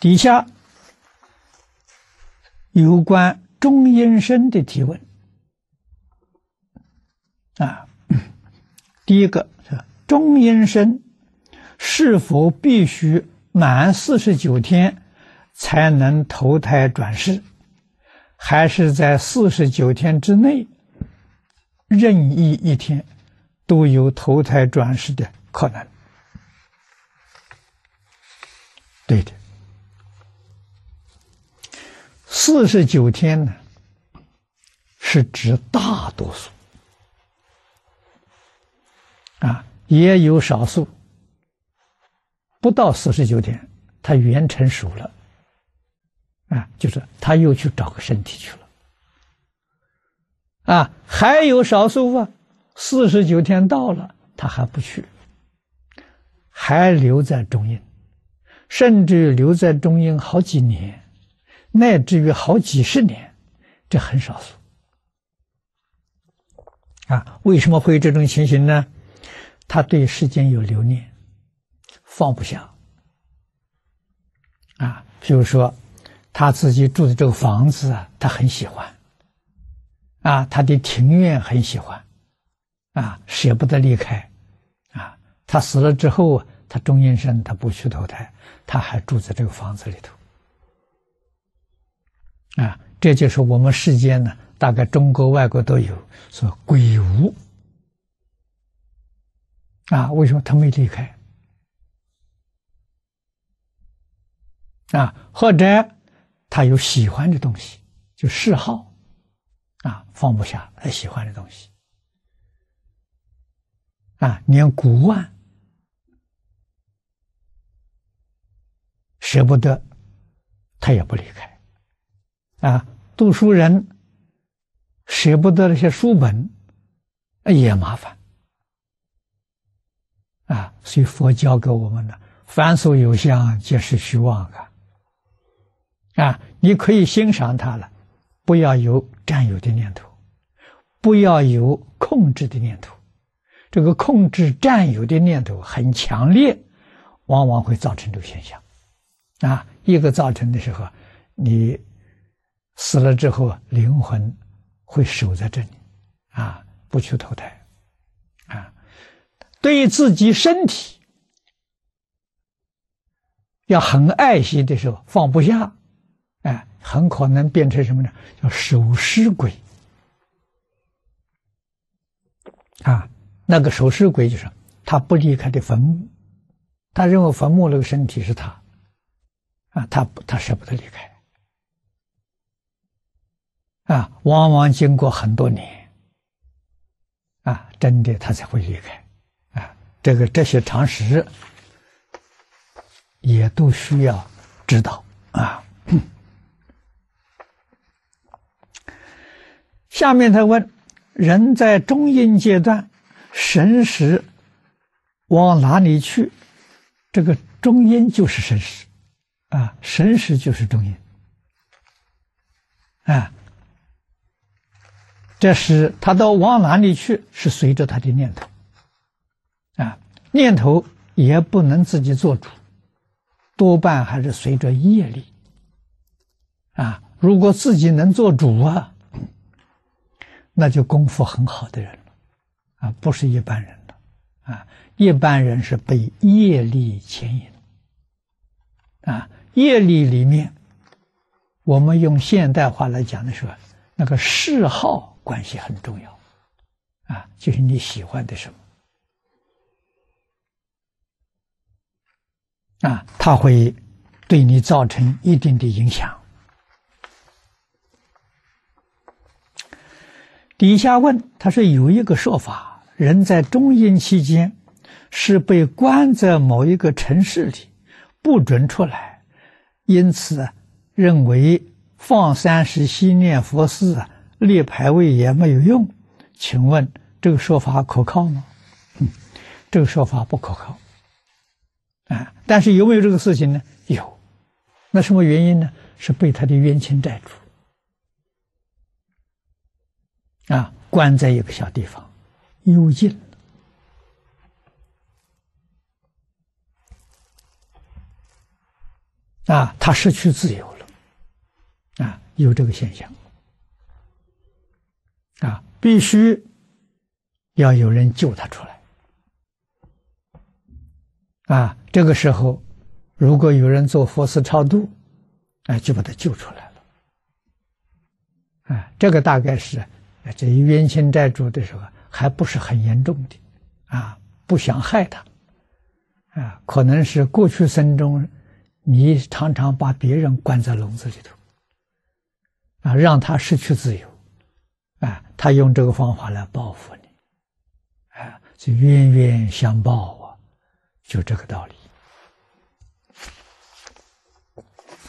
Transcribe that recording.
底下有关中阴身的提问。啊，第一个是中阴身是否必须满四十九天才能投胎转世，还是在四十九天之内任意一天都有投胎转世的可能？对的，四十九天呢，是指大多数。啊，也有少数。不到四十九天，他元成熟了。啊，就是他又去找个身体去了。啊，还有少数啊，四十九天到了，他还不去，还留在中阴。甚至留在中阴好几年，乃至于好几十年，这很少数。啊，为什么会有这种情形呢？他对世间有留念，放不下。啊，比如说，他自己住的这个房子啊，他很喜欢。啊，他的庭院很喜欢，啊，舍不得离开。啊，他死了之后，他中阴身，他不去投胎。他还住在这个房子里头，啊，这就是我们世间呢，大概中国、外国都有说鬼屋，啊，为什么他没离开？啊，或者他有喜欢的东西，就嗜好，啊，放不下他喜欢的东西，啊，连古玩。舍不得，他也不离开，啊，读书人舍不得那些书本，也麻烦，啊，所以佛教给我们的凡所有相，皆是虚妄啊，啊，你可以欣赏它了，不要有占有的念头，不要有控制的念头，这个控制占有的念头很强烈，往往会造成这个现象。啊，一个造成的时候，你死了之后，灵魂会守在这里，啊，不去投胎，啊，对于自己身体要很爱惜的时候，放不下，哎，很可能变成什么呢？叫守尸鬼，啊，那个守尸鬼就是他不离开的坟墓，他认为坟墓那个身体是他。啊，他他舍不得离开，啊，往往经过很多年，啊，真的他才会离开，啊，这个这些常识也都需要知道啊。下面他问：人在中阴阶段，神识往哪里去？这个中阴就是神识。啊，神识就是中阴，啊，这是他到往哪里去，是随着他的念头，啊，念头也不能自己做主，多半还是随着业力，啊，如果自己能做主啊，那就功夫很好的人了，啊，不是一般人了，啊，一般人是被业力牵引，啊。业力里面，我们用现代话来讲的时候，那个嗜好关系很重要，啊，就是你喜欢的什么，啊，它会对你造成一定的影响。底下问，他说有一个说法，人在中阴期间是被关在某一个城市里，不准出来。因此，认为放三十息念佛寺列牌位也没有用。请问这个说法可靠吗？这个说法不可靠。啊，但是有没有这个事情呢？有。那什么原因呢？是被他的冤亲债主啊关在一个小地方，幽禁。啊，他失去自由了，啊，有这个现象，啊，必须要有人救他出来，啊，这个时候，如果有人做佛事超度，哎，就把他救出来了，啊，这个大概是这冤亲债主的时候还不是很严重的，啊，不想害他，啊，可能是过去生中。你常常把别人关在笼子里头，啊，让他失去自由，他用这个方法来报复你，啊，是冤冤相报啊，就这个道理。